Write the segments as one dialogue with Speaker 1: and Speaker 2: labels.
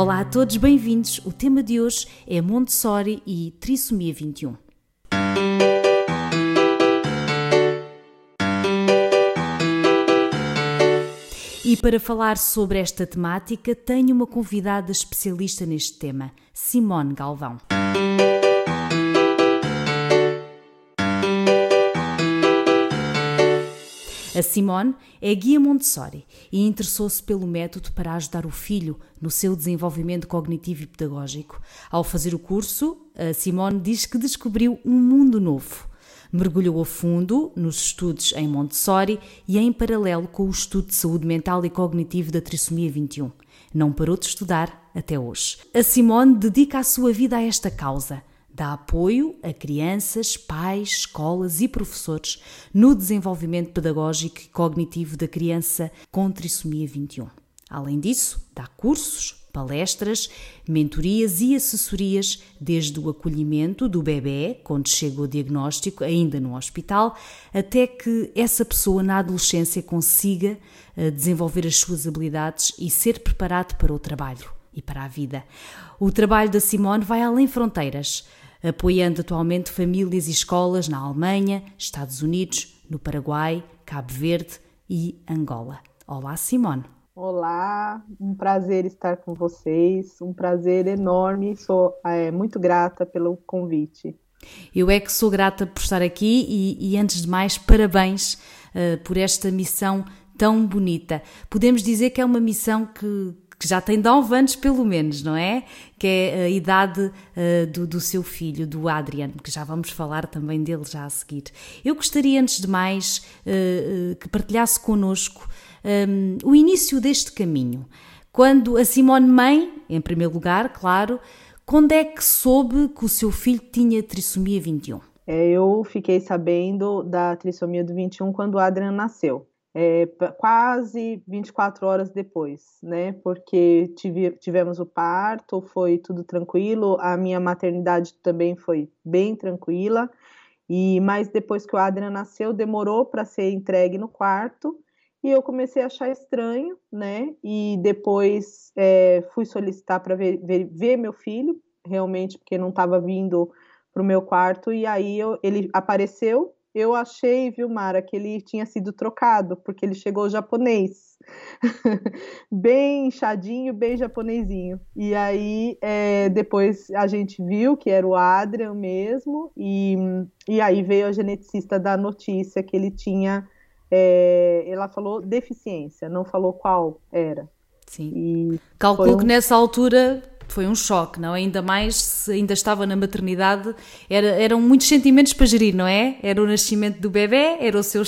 Speaker 1: Olá a todos, bem-vindos. O tema de hoje é Montessori e Trissomia 21. E para falar sobre esta temática, tenho uma convidada especialista neste tema, Simone Galvão. A Simone é guia Montessori e interessou-se pelo método para ajudar o filho no seu desenvolvimento cognitivo e pedagógico. Ao fazer o curso, a Simone diz que descobriu um mundo novo. Mergulhou a fundo nos estudos em Montessori e em paralelo com o estudo de saúde mental e cognitivo da trissomia 21. Não parou de estudar até hoje. A Simone dedica a sua vida a esta causa dá apoio a crianças, pais, escolas e professores no desenvolvimento pedagógico e cognitivo da criança com trissomia 21. Além disso, dá cursos, palestras, mentorias e assessorias desde o acolhimento do bebê, quando chega o diagnóstico, ainda no hospital, até que essa pessoa na adolescência consiga eh, desenvolver as suas habilidades e ser preparado para o trabalho e para a vida. O trabalho da Simone vai além fronteiras apoiando atualmente famílias e escolas na Alemanha, Estados Unidos, no Paraguai, Cabo Verde e Angola. Olá, Simone.
Speaker 2: Olá, um prazer estar com vocês, um prazer enorme, sou é, muito grata pelo convite.
Speaker 1: Eu é que sou grata por estar aqui e, e antes de mais, parabéns uh, por esta missão tão bonita. Podemos dizer que é uma missão que, que já tem 9 anos pelo menos, não é? Que é a idade uh, do, do, seu filho, do Adrian, que já vamos falar também dele já a seguir. Eu gostaria, antes de mais, uh, que partilhasse connosco um, o início deste caminho. Quando a Simone Mãe, em primeiro lugar, claro, quando é que soube que o seu filho tinha trissomia 21?
Speaker 2: É, eu fiquei sabendo da trissomia do 21 quando o Adrian nasceu é, quase 24 horas depois, né? Porque tive, tivemos o parto, foi tudo tranquilo, a minha maternidade também foi bem tranquila, e mas depois que o Adrian nasceu, demorou para ser entregue no quarto, e eu comecei a achar estranho, né? E depois é, fui solicitar para ver, ver, ver, meu filho, realmente, porque não estava vindo para o meu quarto, e aí eu, ele apareceu eu achei, viu, Mara, que ele tinha sido trocado, porque ele chegou japonês. bem inchadinho, bem japonesinho. E aí, é, depois a gente viu que era o Adrian mesmo, e, e aí veio a geneticista da notícia que ele tinha. É, ela falou deficiência, não falou qual era.
Speaker 1: Sim. E Calculou um... que nessa altura foi um choque, não? Ainda mais se ainda estava na maternidade, era, eram muitos sentimentos para gerir, não é? Era o nascimento do bebê, era o seu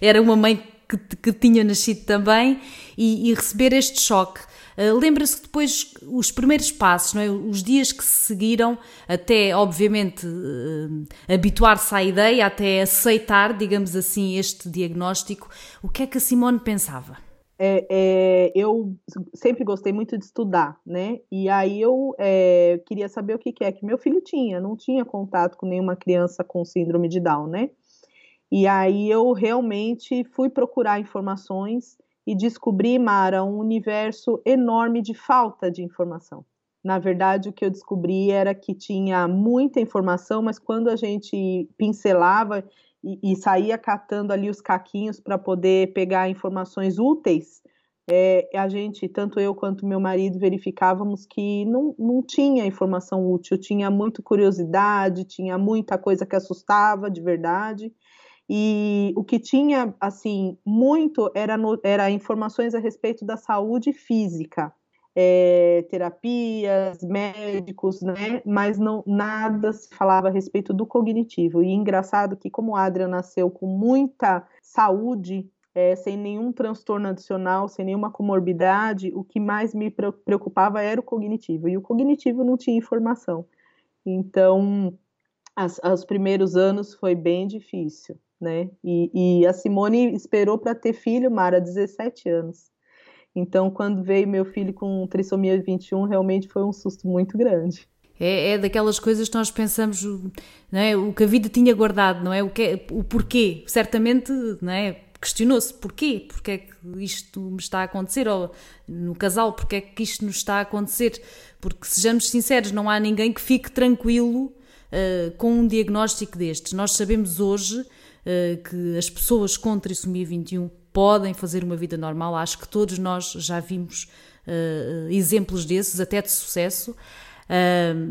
Speaker 1: era uma mãe que, que tinha nascido também e, e receber este choque. Uh, Lembra-se que depois os primeiros passos, é? os dias que se seguiram, até obviamente uh, habituar-se à ideia, até aceitar, digamos assim, este diagnóstico, o que é que a Simone pensava?
Speaker 2: É, é, eu sempre gostei muito de estudar, né? E aí eu é, queria saber o que, que, é que meu filho tinha, não tinha contato com nenhuma criança com síndrome de Down, né? E aí eu realmente fui procurar informações e descobri, Mara, um universo enorme de falta de informação. Na verdade, o que eu descobri era que tinha muita informação, mas quando a gente pincelava e, e saía catando ali os caquinhos para poder pegar informações úteis, é, a gente, tanto eu quanto meu marido, verificávamos que não, não tinha informação útil, tinha muita curiosidade, tinha muita coisa que assustava de verdade. E o que tinha, assim, muito era, no, era informações a respeito da saúde física é, terapias, médicos, né? Mas não nada se falava a respeito do cognitivo. E engraçado que como o Adrian nasceu com muita saúde, é, sem nenhum transtorno adicional, sem nenhuma comorbidade, o que mais me preocupava era o cognitivo. E o cognitivo não tinha informação. Então, as, os primeiros anos foi bem difícil, né? E, e a Simone esperou para ter filho, Mara, 17 anos. Então, quando veio meu filho com trissomia 21, realmente foi um susto muito grande.
Speaker 1: É, é daquelas coisas que nós pensamos, não é? o que a vida tinha guardado, não é? O, que, é, o porquê. Certamente, não é? questionou-se porquê, porque é que isto me está a acontecer, ou no casal, porque é que isto nos está a acontecer, porque sejamos sinceros, não há ninguém que fique tranquilo uh, com um diagnóstico destes. Nós sabemos hoje uh, que as pessoas com trissomia 21 podem fazer uma vida normal, acho que todos nós já vimos uh, exemplos desses, até de sucesso,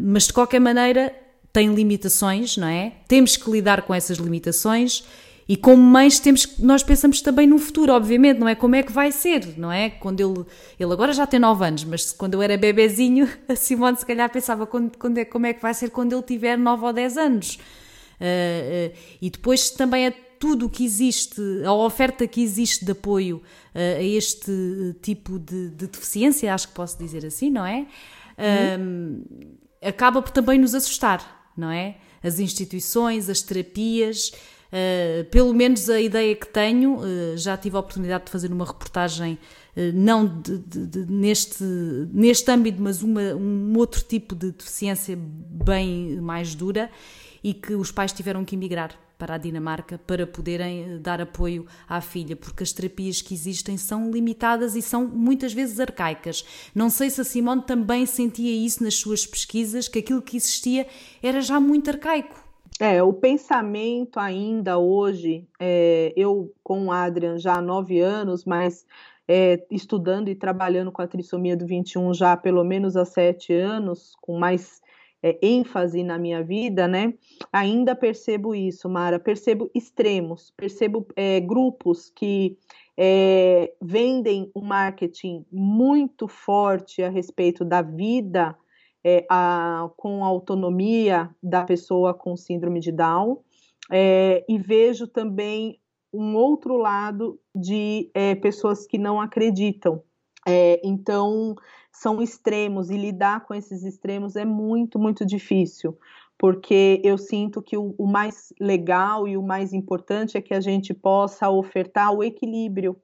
Speaker 1: mas de qualquer maneira tem limitações, não é? Temos que lidar com essas limitações e como mães temos nós pensamos também no futuro, obviamente, não é como é que vai ser, não é? Quando ele ele agora já tem 9 anos, mas quando eu era bebezinho, a Simone se calhar pensava quando, quando é, como é que vai ser quando ele tiver 9 ou 10 anos. Uh, uh, e depois também é tudo o que existe, a oferta que existe de apoio uh, a este tipo de, de, deficiência, acho que posso dizer assim, não é? Uhum. acaba por também nos assustar, não é? As instituições, as terapias, Uh, pelo menos a ideia que tenho, uh, já tive a oportunidade de fazer uma reportagem, uh, não de, de, de, neste, neste âmbito, mas uma, um outro tipo de deficiência bem mais dura e que os pais tiveram que emigrar para a Dinamarca para poderem dar apoio à filha, porque as terapias que existem são limitadas e são muitas vezes arcaicas. Não sei se a Simone também sentia isso nas suas pesquisas, que aquilo que existia era já muito arcaico.
Speaker 2: É, o pensamento ainda hoje, é, eu com o Adrian já há nove anos, mas é, estudando e trabalhando com a trissomia do 21 já há pelo menos há sete anos, com mais é, ênfase na minha vida, né? Ainda percebo isso, Mara. Percebo extremos, percebo é, grupos que é, vendem um marketing muito forte a respeito da vida é, a, com a autonomia da pessoa com síndrome de Down, é, e vejo também um outro lado de é, pessoas que não acreditam. É, então, são extremos, e lidar com esses extremos é muito, muito difícil, porque eu sinto que o, o mais legal e o mais importante é que a gente possa ofertar o equilíbrio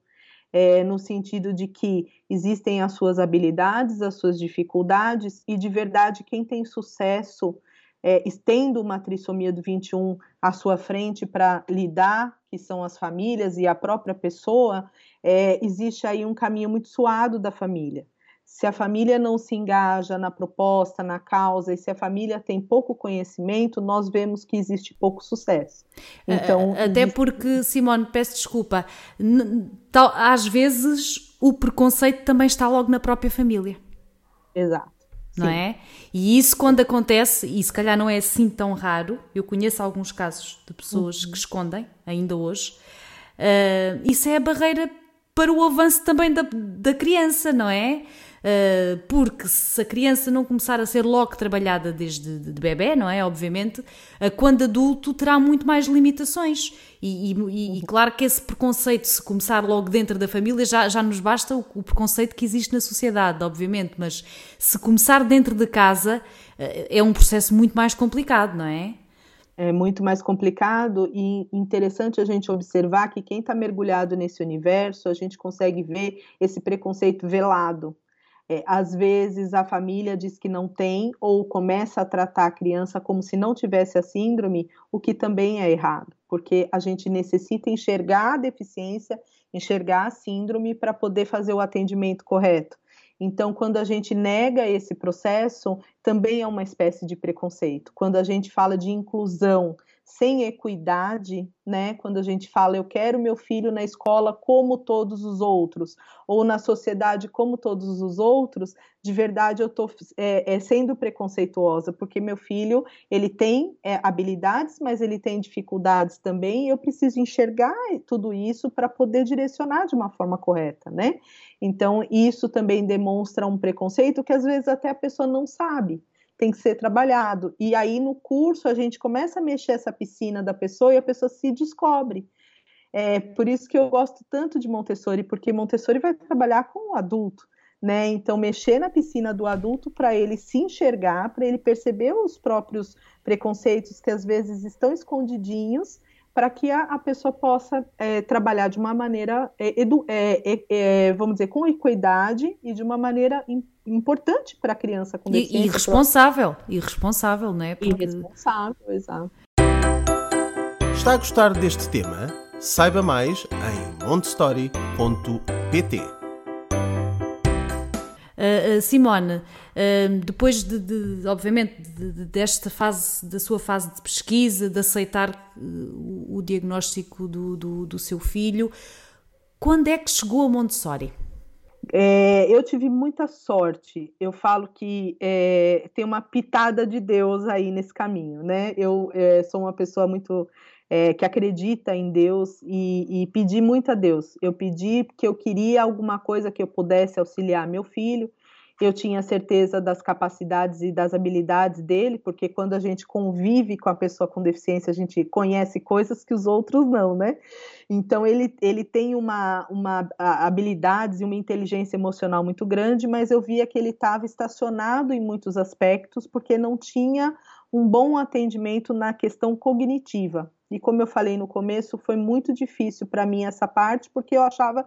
Speaker 2: é, no sentido de que existem as suas habilidades, as suas dificuldades, e de verdade, quem tem sucesso é, tendo uma trissomia do 21 à sua frente para lidar, que são as famílias e a própria pessoa, é, existe aí um caminho muito suado da família. Se a família não se engaja na proposta, na causa, e se a família tem pouco conhecimento, nós vemos que existe pouco sucesso.
Speaker 1: Então, Até existe... porque, Simone, peço desculpa, às vezes o preconceito também está logo na própria família.
Speaker 2: Exato.
Speaker 1: Não é? E isso quando acontece, e se calhar não é assim tão raro, eu conheço alguns casos de pessoas uhum. que escondem, ainda hoje, uh, isso é a barreira para o avanço também da, da criança, não é? Uh, porque se a criança não começar a ser logo trabalhada desde de, bebê, não é? Obviamente, uh, quando adulto terá muito mais limitações. E, e, e, claro que esse preconceito, se começar logo dentro da família, já, já nos basta o, o preconceito que existe na sociedade, obviamente, mas se começar dentro de casa, uh, é um processo muito mais complicado, não é?
Speaker 2: é muito mais complicado e interessante a gente observar que quem está mergulhado nesse universo, a gente consegue ver esse preconceito velado. É, às vezes a família diz que não tem ou começa a tratar a criança como se não tivesse a síndrome, o que também é errado, porque a gente necessita enxergar a deficiência, enxergar a síndrome para poder fazer o atendimento correto. Então, quando a gente nega esse processo, também é uma espécie de preconceito. Quando a gente fala de inclusão, sem equidade, né? Quando a gente fala eu quero meu filho na escola como todos os outros, ou na sociedade como todos os outros, de verdade eu estou é, é, sendo preconceituosa, porque meu filho ele tem é, habilidades, mas ele tem dificuldades também, e eu preciso enxergar tudo isso para poder direcionar de uma forma correta, né? Então isso também demonstra um preconceito que às vezes até a pessoa não sabe tem que ser trabalhado. E aí no curso a gente começa a mexer essa piscina da pessoa e a pessoa se descobre. É por isso que eu gosto tanto de Montessori, porque Montessori vai trabalhar com o adulto. né? Então, mexer na piscina do adulto para ele se enxergar, para ele perceber os próprios preconceitos que às vezes estão escondidinhos, para que a, a, pessoa possa é, trabalhar de uma maneira, é, edu, é, é, é vamos dizer, com equidade e de uma maneira importante para a criança com deficiência.
Speaker 1: E, e responsável, e responsável, não é?
Speaker 2: Porque... E responsável, exato.
Speaker 3: Está a gostar deste tema? Saiba mais em montestory.pt.
Speaker 1: Uh, Simone, uh, depois de, de obviamente, de, desta fase, da sua fase de pesquisa, de aceitar o, o diagnóstico do, do, do, seu filho, quando é que chegou a Montessori?
Speaker 2: É, eu tive muita sorte. Eu falo que é, tem uma pitada de Deus aí nesse caminho, né? Eu é, sou uma pessoa muito é, que acredita em Deus e, e pedi muito a Deus. Eu pedi porque eu queria alguma coisa que eu pudesse auxiliar meu filho. Eu tinha certeza das capacidades e das habilidades dele, porque quando a gente convive com a pessoa com deficiência, a gente conhece coisas que os outros não, né? Então ele, ele tem uma, uma habilidades e uma inteligência emocional muito grande, mas eu via que ele estava estacionado em muitos aspectos, porque não tinha um bom atendimento na questão cognitiva. E como eu falei no começo, foi muito difícil para mim essa parte, porque eu achava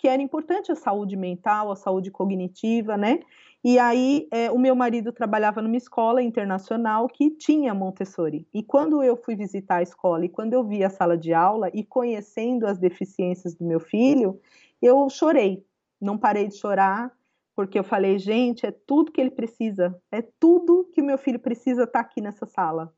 Speaker 2: que era importante a saúde mental, a saúde cognitiva, né? E aí, é, o meu marido trabalhava numa escola internacional que tinha Montessori. E quando eu fui visitar a escola e quando eu vi a sala de aula e conhecendo as deficiências do meu filho, eu chorei. Não parei de chorar, porque eu falei, gente, é tudo que ele precisa, é tudo que o meu filho precisa estar tá aqui nessa sala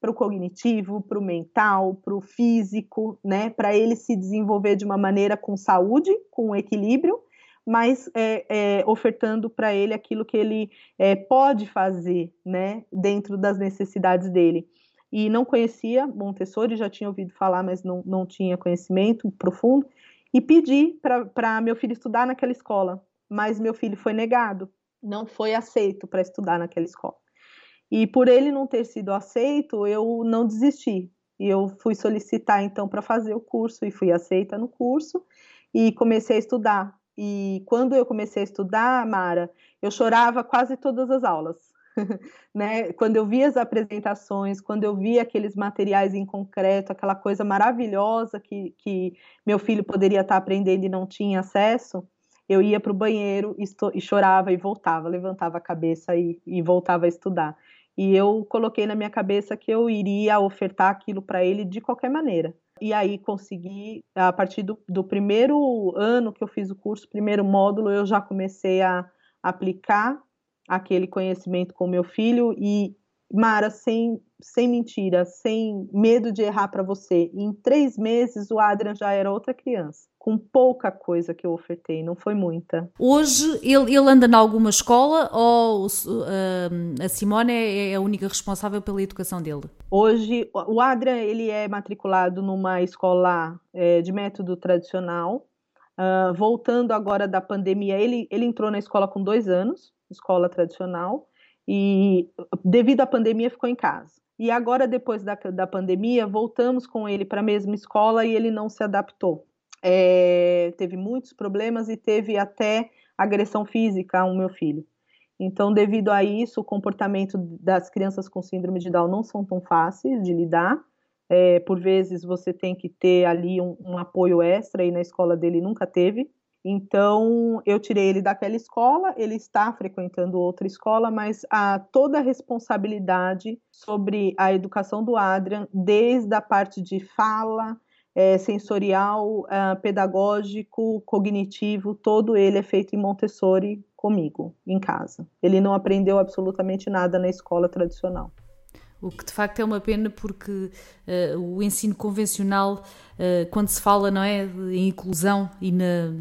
Speaker 2: para o cognitivo, para o mental, para o físico, né? Para ele se desenvolver de uma maneira com saúde, com equilíbrio, mas é, é, ofertando para ele aquilo que ele é, pode fazer, né? Dentro das necessidades dele. E não conhecia Montessori, já tinha ouvido falar, mas não, não tinha conhecimento profundo. E pedi para meu filho estudar naquela escola, mas meu filho foi negado, não foi aceito para estudar naquela escola. E por ele não ter sido aceito, eu não desisti. E eu fui solicitar então para fazer o curso e fui aceita no curso e comecei a estudar. E quando eu comecei a estudar, Mara, eu chorava quase todas as aulas. né? Quando eu via as apresentações, quando eu via aqueles materiais em concreto, aquela coisa maravilhosa que, que meu filho poderia estar aprendendo e não tinha acesso, eu ia para o banheiro e, e, chorava e voltava, levantava a cabeça e, e voltava a estudar. E eu coloquei na minha cabeça que eu iria ofertar aquilo para ele de qualquer maneira. E aí consegui, a partir do, do, primeiro ano que eu fiz o curso, primeiro módulo, eu já comecei a aplicar aquele conhecimento com meu filho e Mara, sem, sem mentira, sem medo de errar para você, em três meses o Adrian já era outra criança com pouca coisa que eu ofertei, não foi muita.
Speaker 1: Hoje ele, ele anda em alguma escola ou uh, a Simone é, é a única responsável pela educação dele?
Speaker 2: Hoje o Adrian ele é matriculado numa escola é, de método tradicional. Uh, voltando agora da pandemia, ele, ele entrou na escola com dois anos, escola tradicional, e devido à pandemia ficou em casa. E agora, depois da, da pandemia, voltamos com ele para a mesma escola e ele não se adaptou é, teve muitos problemas e teve até agressão física ao meu filho. Então, devido a isso, o comportamento das crianças com síndrome de Down não são tão fáceis de lidar. É, por vezes você tem que ter ali um, um, apoio extra e na escola dele nunca teve. Então eu tirei ele daquela escola, ele está frequentando outra escola, mas há toda a responsabilidade sobre a educação do Adrian, desde a parte de fala, é, sensorial, uh, pedagógico, cognitivo, todo ele é feito em Montessori comigo, em casa. Ele não aprendeu absolutamente nada na escola tradicional.
Speaker 1: O que de facto é uma pena porque uh, o ensino convencional, uh, quando se fala não é, em inclusão e, na,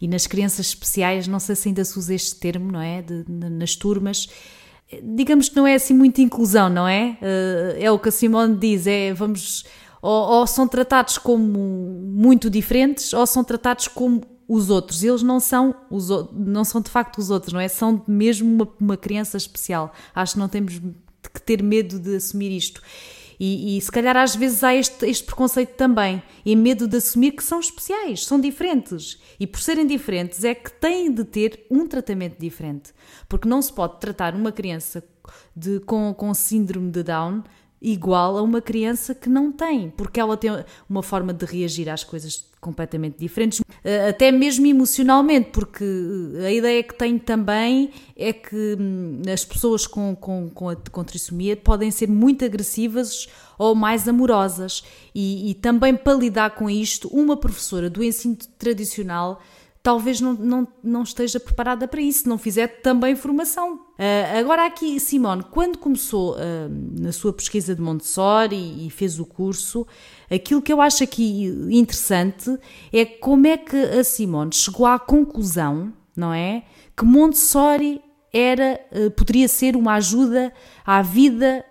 Speaker 1: e nas crianças especiais, não sei se ainda se usa este termo, não é? De, de, nas turmas, digamos que não é assim muita inclusão, não é? Uh, é o que a Simone diz, é vamos ou, ou são tratados como muito diferentes, ou são tratados como os outros. Eles não são, os, não são de facto os outros, não é? São mesmo uma, uma criança especial. Acho que não temos que ter medo de assumir isto. E, e, se calhar às vezes há este, este preconceito também, e medo de assumir que são especiais, são diferentes. E por serem diferentes é que têm de ter um tratamento diferente. Porque não se pode tratar uma criança de, com, com síndrome de Down igual a uma criança que não tem, porque ela tem uma forma de reagir às coisas completamente diferentes, eh, até mesmo emocionalmente, porque a ideia que tenho também é que hum, as pessoas com, com, com, a, com trissomia podem ser muito agressivas ou mais amorosas, e, e também para lidar com isto, uma professora do ensino tradicional talvez não, não, não esteja preparada para isso, não fizer também formação. Uh, agora aqui, Simone, quando começou uh, na sua pesquisa de Montessori e, e fez o curso, aquilo que eu acho aqui interessante é como é que a Simone chegou à conclusão, não é, que Montessori era, uh, poderia ser uma ajuda à vida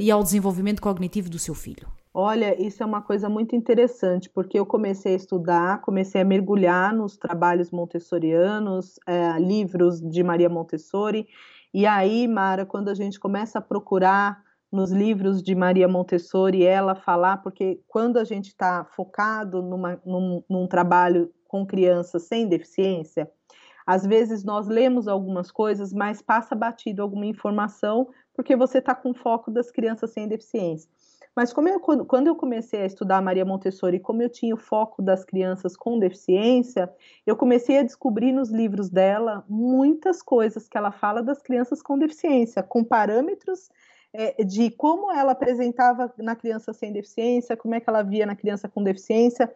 Speaker 1: e ao desenvolvimento cognitivo do seu filho.
Speaker 2: Olha, isso é uma coisa muito interessante, porque eu comecei a estudar, comecei a mergulhar nos trabalhos montessorianos, é, livros de Maria Montessori, e aí, Mara, quando a gente começa a procurar nos livros de Maria Montessori, ela falar, porque quando a gente está focado numa, num, num trabalho com crianças sem deficiência, às vezes nós lemos algumas coisas, mas passa batido alguma informação, porque você está com foco das crianças sem deficiência. Mas como eu, quando eu comecei a estudar Maria Montessori, como eu tinha o foco das crianças com deficiência, eu comecei a descobrir nos livros dela muitas coisas que ela fala das crianças com deficiência, com parâmetros é, de como ela apresentava na criança sem deficiência, como é que ela via na criança com deficiência.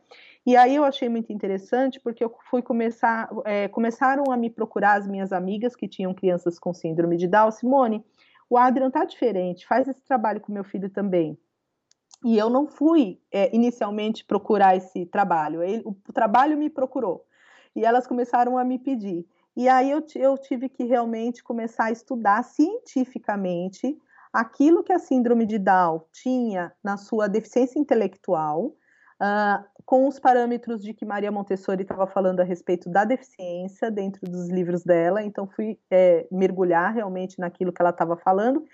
Speaker 2: E aí eu achei muito interessante porque eu fui começar, é, começaram a me procurar as minhas amigas que tinham crianças com síndrome de Down, Simone. O Adrian tá diferente, faz esse trabalho com meu filho também. E eu não fui é, inicialmente procurar esse trabalho, Ele, o, o, trabalho me procurou. E elas começaram a me pedir. E aí eu, eu tive que realmente começar a estudar cientificamente aquilo que a síndrome de Down tinha na sua deficiência intelectual, uh, com os parâmetros de que Maria Montessori estava falando a respeito da deficiência dentro dos livros dela. Então fui é, mergulhar realmente naquilo que ela estava falando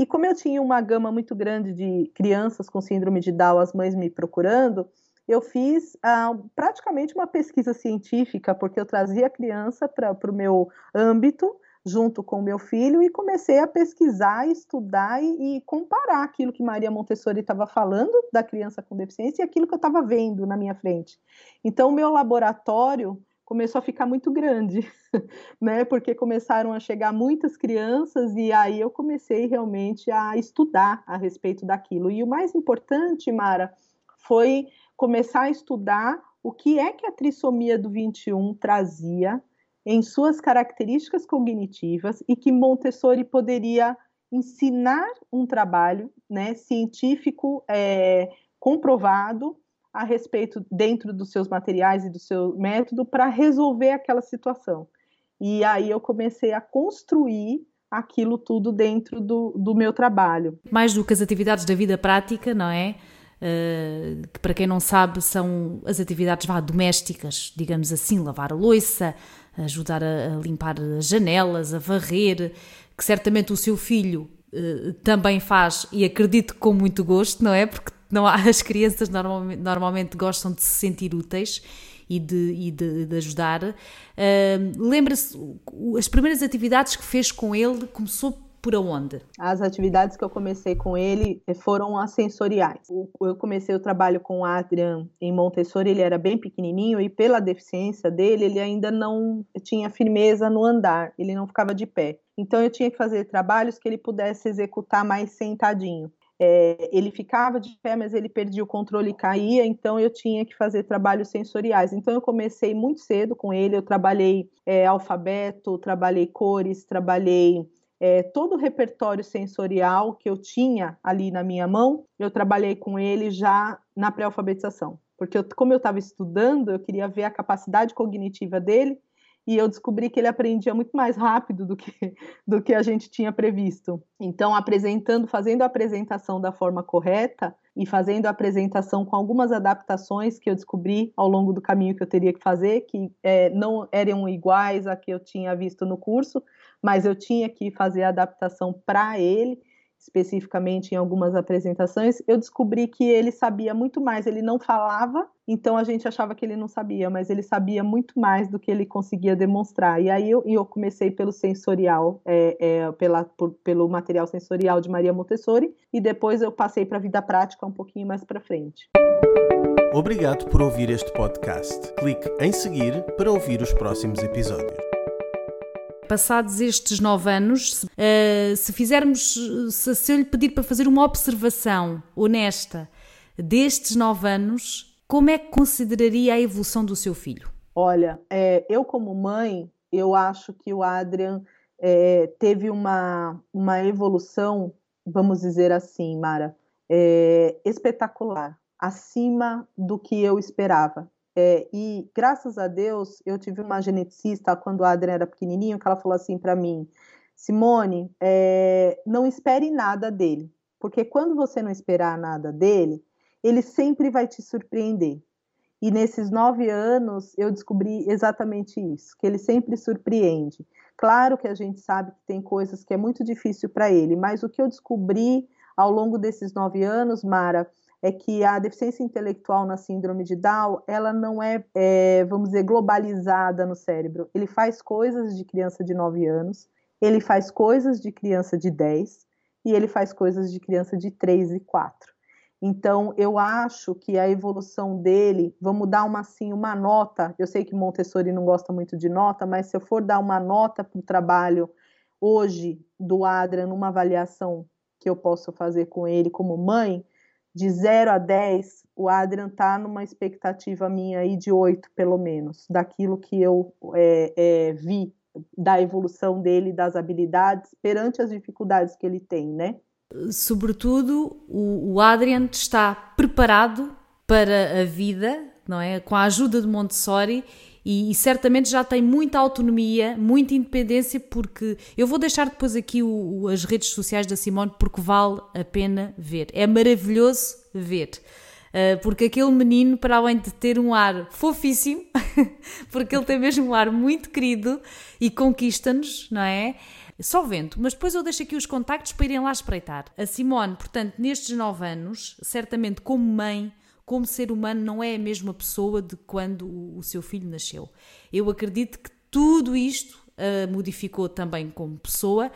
Speaker 2: e como eu tinha uma gama muito grande de crianças com síndrome de Down, as mães me procurando, eu fiz ah, praticamente uma pesquisa científica, porque eu trazia a criança para o meu âmbito, junto com o meu filho, e comecei a pesquisar, estudar e, e comparar aquilo que Maria Montessori estava falando da criança com deficiência e aquilo que eu estava vendo na minha frente. Então, o meu laboratório começou a ficar muito grande, né? Porque começaram a chegar muitas crianças e aí eu comecei realmente a estudar a respeito daquilo. E o mais importante, Mara, foi começar a estudar o que é que a trissomia do 21 trazia em suas características cognitivas e que Montessori poderia ensinar um trabalho né, científico é, comprovado a respeito dentro dos seus materiais e do seu método para resolver aquela situação. E aí eu comecei a construir aquilo tudo dentro do, do meu trabalho.
Speaker 1: Mais do que as atividades da vida prática, não é? Uh, que para quem não sabe são as atividades vá, domésticas, digamos assim, lavar a louça, ajudar a, a limpar as janelas, a varrer, que certamente o seu filho uh, também faz e acredito com muito gosto, não é? Porque não as crianças normalmente, normalmente gostam de se sentir úteis e de, e de, de ajudar. Uh, Lembra-se, as primeiras atividades que fez com ele começou por aonde?
Speaker 2: As atividades que eu comecei com ele foram as sensoriais. Eu comecei o trabalho com o Adrian em Montessori, ele era bem pequenininho e pela deficiência dele, ele ainda não tinha firmeza no andar, ele não ficava de pé. Então eu tinha que fazer trabalhos que ele pudesse executar mais sentadinho é, ele ficava de pé, mas ele perdia o controle e caía, então eu tinha que fazer trabalhos sensoriais. Então eu comecei muito cedo com ele, eu trabalhei é, alfabeto, trabalhei cores, trabalhei é, todo o repertório sensorial que eu tinha ali na minha mão, eu trabalhei com ele já na pré-alfabetização. Porque eu, como eu estava estudando, eu queria ver a capacidade cognitiva dele e eu descobri que ele aprendia muito mais rápido do que, do que a gente tinha previsto. Então, apresentando, fazendo a apresentação da forma correta e fazendo a apresentação com algumas adaptações que eu descobri ao longo do caminho que eu teria que fazer, que é, não eram iguais a que eu tinha visto no curso, mas eu tinha que fazer a adaptação para ele. Especificamente em algumas apresentações, eu descobri que ele sabia muito mais. Ele não falava, então a gente achava que ele não sabia, mas ele sabia muito mais do que ele conseguia demonstrar. E aí eu, eu comecei pelo sensorial, é, é, pela, por, pelo material sensorial de Maria Montessori, e depois eu passei para a vida prática um pouquinho mais para frente.
Speaker 3: Obrigado por ouvir este podcast. Clique em seguir para ouvir os próximos episódios
Speaker 1: passados estes nove anos, uh, se fizermos, se, se eu lhe pedir para fazer uma observação honesta destes nove anos, como é que consideraria a evolução do seu filho?
Speaker 2: Olha, é, eu como mãe, eu acho que o Adrian é, teve uma, uma evolução, vamos dizer assim, Mara, é, espetacular, acima do que eu esperava. É, e graças a Deus, eu tive uma geneticista quando o Adrian era pequenininho, que ela falou assim para mim: Simone, é, não espere nada dele, porque quando você não esperar nada dele, ele sempre vai te surpreender. E nesses nove anos eu descobri exatamente isso, que ele sempre surpreende. Claro que a gente sabe que tem coisas que é muito difícil para ele, mas o que eu descobri ao longo desses nove anos, Mara, é que a deficiência intelectual na síndrome de Down, ela não é, é, vamos dizer, globalizada no cérebro. Ele faz coisas de criança de 9 anos, ele faz coisas de criança de 10 e ele faz coisas de criança de 3 e 4. Então, eu acho que a evolução dele, vamos dar uma assim, uma nota. Eu sei que Montessori não gosta muito de nota, mas se eu for dar uma nota para o trabalho hoje do Adrian, numa avaliação que eu posso fazer com ele como mãe, de 0 a 10, o Adrian está numa expectativa minha aí de 8, pelo menos, daquilo que eu é, é, vi da evolução dele, das habilidades, perante as dificuldades que ele tem, né?
Speaker 1: Sobretudo, o, o Adrian está preparado para a vida, não é? Com a ajuda de Montessori e, e, certamente já tem muita autonomia, muita independência, porque eu vou deixar depois aqui o, o, as redes sociais da Simone porque vale a pena ver. É maravilhoso ver. Uh, porque aquele menino, para além de ter um ar fofíssimo, porque ele tem mesmo um ar muito querido e conquista-nos, não é? Só vento, mas depois eu deixo aqui os contactos para irem lá espreitar. A Simone, portanto, nestes nove anos, certamente como mãe, como ser humano não é a mesma pessoa de quando o seu filho nasceu. Eu acredito que tudo isto a modificou também como pessoa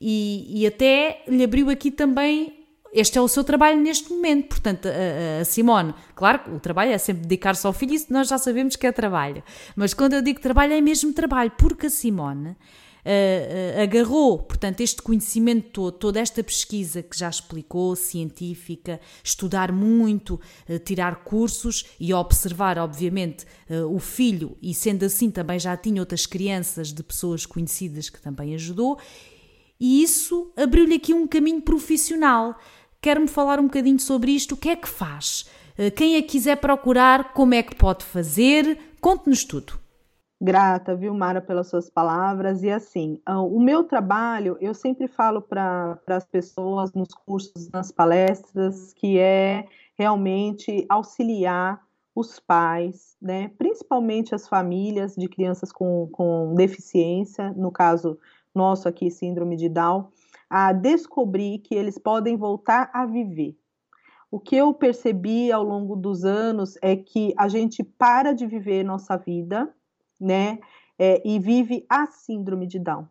Speaker 1: e, e até lhe abriu aqui também este é o seu trabalho neste momento. Portanto, a, a Simone, claro o trabalho é sempre dedicar-se ao filho, isso nós já sabemos que é trabalho. Mas quando eu digo trabalho, é mesmo trabalho, porque a Simone uh, agarrou, portanto, este conhecimento todo, toda esta pesquisa que já explicou, científica, estudar muito, uh, tirar cursos e observar, obviamente, o filho, e sendo assim também já tinha outras crianças de pessoas conhecidas que também ajudou, e isso abriu-lhe aqui um caminho profissional. Quer-me falar um bocadinho sobre isto? O que é que faz? Quem a quiser procurar, como é que pode fazer? Conte-nos tudo.
Speaker 2: Grata, viu, Mara, pelas suas palavras. E assim, ah, o meu trabalho, eu sempre falo para as pessoas nos cursos, nas palestras, que é realmente auxiliar os pais, né, principalmente as famílias de crianças com, com deficiência, no caso nosso aqui, síndrome de Down, a descobrir que eles podem voltar a viver. O que eu percebi ao longo dos anos é que a gente para de viver nossa vida né? É, e vive a síndrome de Down.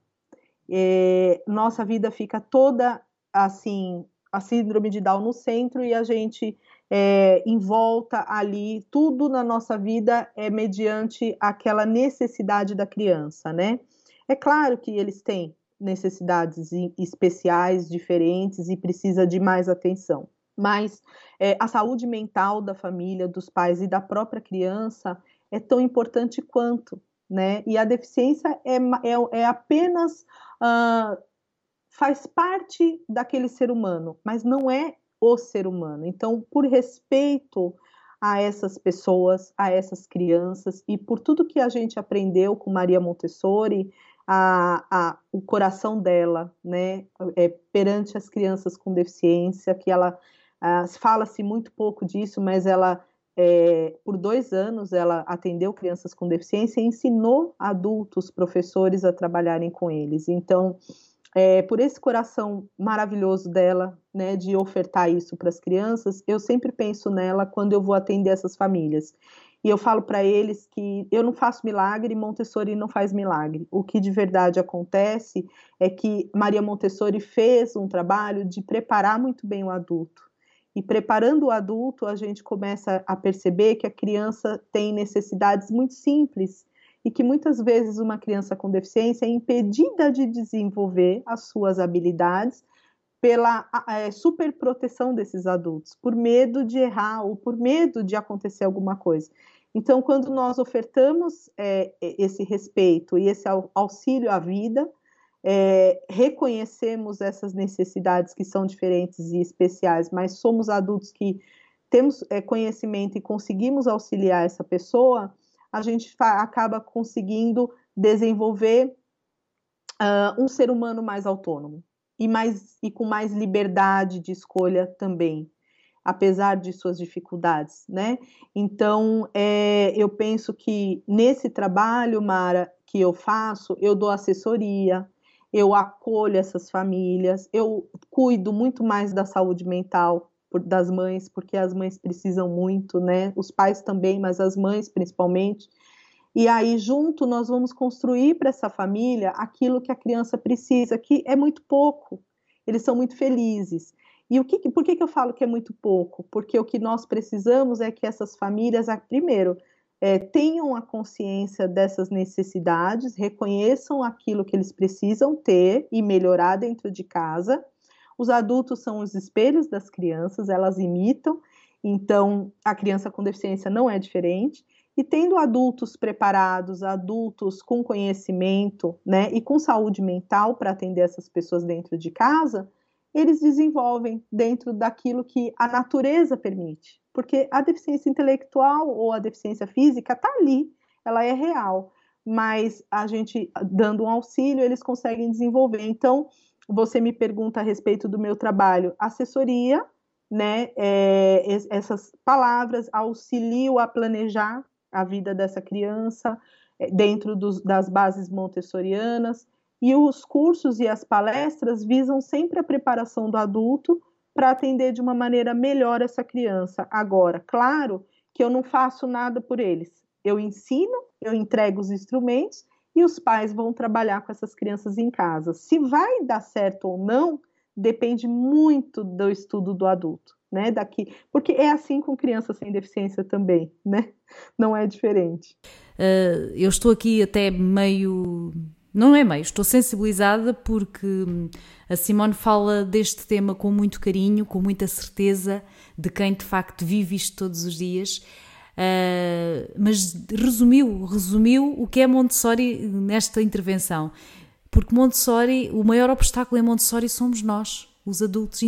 Speaker 2: É, nossa vida fica toda assim, a síndrome de Down no centro e a gente é, em volta ali, tudo na nossa vida é mediante aquela necessidade da criança, né? É claro que eles têm necessidades especiais, diferentes e precisa de mais atenção. Mas é, a saúde mental da família, dos pais e da própria criança é tão importante quanto, né? E a deficiência é, é, é apenas uh, faz parte daquele ser humano, mas não é o ser humano. Então, por respeito a essas pessoas, a essas crianças e por tudo que a gente aprendeu com Maria Montessori, a, a, o coração dela, né, é, perante as crianças com deficiência, que ela uh, fala-se muito pouco disso, mas ela é, por dois anos, ela atendeu crianças com deficiência e ensinou adultos, professores, a trabalharem com eles. Então, é, por esse coração maravilhoso dela, né, de ofertar isso para as crianças, eu sempre penso nela quando eu vou atender essas famílias. E eu falo para eles que eu não faço milagre, Montessori não faz milagre. O que de verdade acontece é que Maria Montessori fez um trabalho de preparar muito bem o adulto. E preparando o adulto, a gente começa a perceber que a criança tem necessidades muito simples e que muitas vezes uma criança com deficiência é impedida de desenvolver as suas habilidades pela é, superproteção desses adultos, por medo de errar ou por medo de acontecer alguma coisa. Então, quando nós ofertamos é, esse respeito e esse auxílio à vida, é, reconhecemos essas necessidades que são diferentes e especiais, mas somos adultos que temos é, conhecimento e conseguimos auxiliar essa pessoa, a gente acaba conseguindo desenvolver uh, um ser humano mais autônomo e, mais, e com mais liberdade de escolha também apesar de suas dificuldades, né? Então, é, eu penso que nesse trabalho, Mara, que eu faço, eu dou assessoria, eu acolho essas famílias, eu cuido muito mais da saúde mental das mães, porque as mães precisam muito, né? Os pais também, mas as mães principalmente. E aí, junto, nós vamos construir para essa família aquilo que a criança precisa, que é muito pouco. Eles são muito felizes. E o que, por que, que eu falo que é muito pouco? Porque o que nós precisamos é que essas famílias, primeiro, é, tenham a consciência dessas necessidades, reconheçam aquilo que eles precisam ter e melhorar dentro de casa. Os adultos são os espelhos das crianças, elas imitam, então a criança com deficiência não é diferente. E tendo adultos preparados, adultos com conhecimento, né, e com saúde mental para atender essas pessoas dentro de casa, eles desenvolvem dentro daquilo que a natureza permite. Porque a deficiência intelectual ou a deficiência física está ali, ela é real, mas a gente dando um auxílio, eles conseguem desenvolver. Então, você me pergunta a respeito do meu trabalho, assessoria, né? É, essas palavras auxilio a planejar a vida dessa criança é, dentro dos, das bases montessorianas. E os cursos e as palestras visam sempre a preparação do adulto para atender de uma maneira melhor essa criança. Agora, claro que eu não faço nada por eles. Eu ensino, eu entrego os instrumentos e os pais vão trabalhar com essas crianças em casa. Se vai dar certo ou não, depende muito do estudo do adulto, né? Daqui, porque é assim com crianças sem deficiência também, né? Não é diferente.
Speaker 1: Uh, eu estou aqui até meio não é meio, estou sensibilizada porque hum, a Simone fala deste tema com muito carinho, com muita certeza de quem de facto vive isto todos os dias. Uh, mas resumiu, resumiu o que é Montessori nesta intervenção. Porque Montessori, o maior obstáculo em Montessori somos nós, os adultos,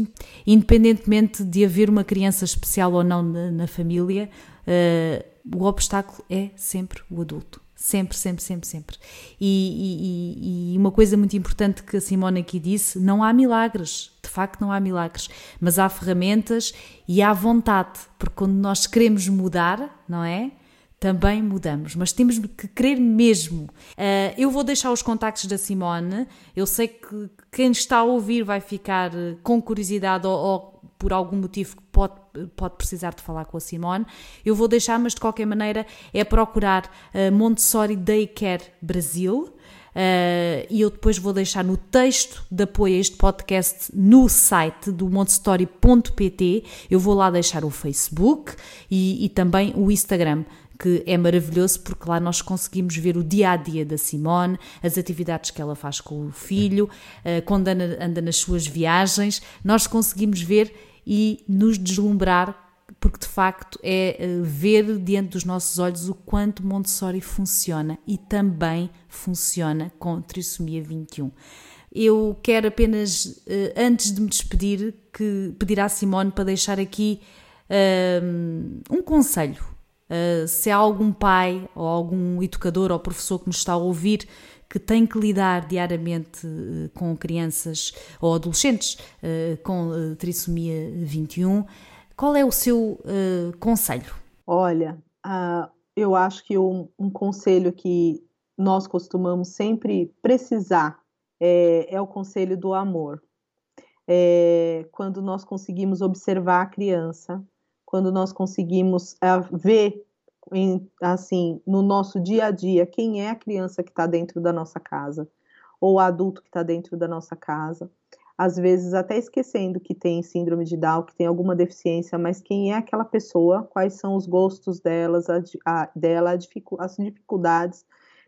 Speaker 1: independentemente de haver uma criança especial ou não na, na família, uh, o obstáculo é sempre o adulto. Sempre, sempre, sempre, sempre. E, e, e, uma coisa muito importante que a Simone aqui disse: não há milagres, de facto não há milagres, mas há ferramentas e há vontade, porque quando nós queremos mudar, não é? Também mudamos, mas temos que querer mesmo. Uh, eu vou deixar os contactos da Simone. Eu sei que quem está a ouvir vai ficar com curiosidade ou, ou por algum motivo pode, pode precisar de falar com a Simone, eu vou deixar, mas de qualquer maneira é procurar uh, Montessori Daycare Brasil. Uh, e eu depois vou deixar no texto de apoio a este podcast no site do montessori.pt. Eu vou lá deixar o Facebook e, e também o Instagram que é maravilhoso porque lá nós conseguimos ver o dia a dia da Simone, as atividades que ela faz com o filho, uh, quando anda, anda nas suas viagens, nós conseguimos ver e nos deslumbrar, porque de facto é eh, ver diante dos nossos olhos o quanto Montessori funciona e também funciona com trissomia 21. Eu quero apenas, eh, antes de me despedir, que pedir à Simone para deixar aqui um, um conselho. Uh, se há algum pai ou algum educador ou professor que nos está a ouvir que tem que lidar diariamente eh, com crianças ou adolescentes eh, com trissomia 21, qual é o seu conselho?
Speaker 2: Olha, uh, eu acho que um, um conselho que nós costumamos sempre precisar é, é o conselho do amor. É, quando nós conseguimos observar a criança, quando nós conseguimos é, ver em, assim no nosso dia a dia quem é a criança que está dentro da nossa casa ou o adulto que está dentro da nossa casa, às vezes até esquecendo que tem síndrome de Down, que tem alguma deficiência, mas quem é aquela pessoa, quais são os gostos delas, a, a, dela, a as dificuldades,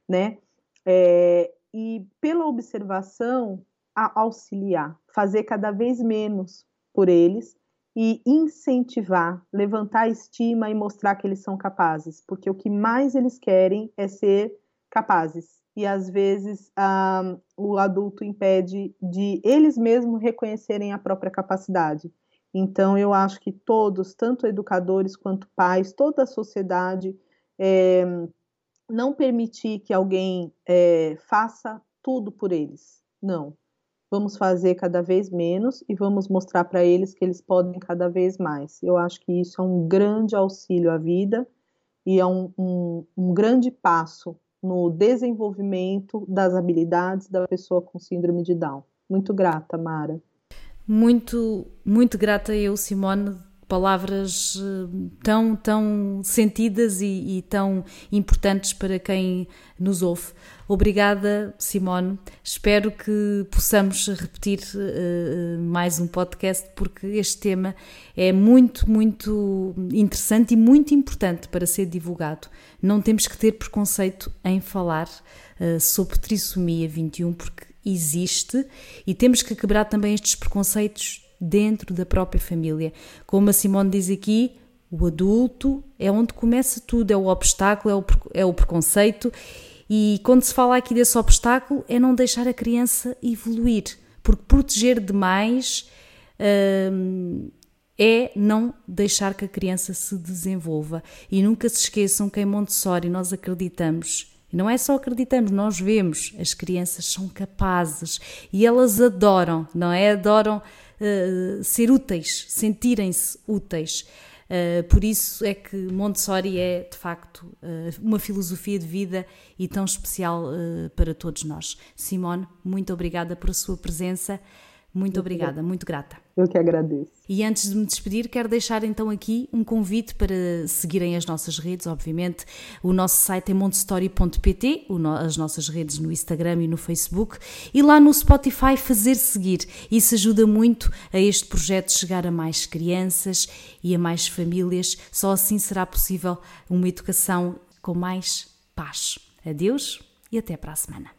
Speaker 2: né? É, e pela observação, auxiliar, fazer cada vez menos por eles e incentivar, levantar a estima e mostrar que eles são capazes, porque o que mais eles querem é ser capazes. E às vezes ah, o adulto impede de eles mesmos reconhecerem a própria capacidade. Então, eu acho que todos, tanto educadores quanto pais, toda a sociedade, é, não permitir que alguém é, faça tudo por eles. Não. Vamos fazer cada vez menos e vamos mostrar para eles que eles podem cada vez mais. Eu acho que isso é um grande auxílio à vida e é um, um, um grande passo no desenvolvimento das habilidades da pessoa com síndrome de Down. Muito grata, Mara.
Speaker 1: Muito, muito grata eu, Simone, palavras eh, tão, tão sentidas e, e, tão importantes para quem nos ouve. Obrigada, Simone. Espero que possamos repetir uh, mais um podcast, porque este tema é muito, muito interessante e muito importante para ser divulgado. Não temos que ter preconceito em falar uh, sobre trissomia 21, porque existe e temos que quebrar também estes preconceitos dentro da própria família. Como a Simone diz aqui, o adulto é onde começa tudo, é o obstáculo, é o, é o preconceito. E quando se fala aqui desse obstáculo, é não deixar a criança evoluir, porque proteger demais hum, é não deixar que a criança se desenvolva. E nunca se esqueçam que em Montessori nós acreditamos e não é só acreditamos, nós vemos, as crianças são capazes e elas adoram, não é? Adoram uh, ser úteis, sentirem-se úteis. Uh, por isso é que Montessori é, de facto, uh, uma filosofia de vida e tão especial para todos nós. Simone, muito obrigada por a sua presença. Muito obrigada, muito grata.
Speaker 2: Eu que agradeço.
Speaker 1: E antes de me despedir, quero deixar então aqui um convite para seguirem as nossas redes, obviamente. O nosso site é montestory.pt, as nossas redes no Instagram e no Facebook, e lá no Spotify fazer seguir. Isso ajuda muito a este projeto chegar a mais crianças e a mais famílias. Só assim será possível uma educação com mais paz. Adeus e até para a semana.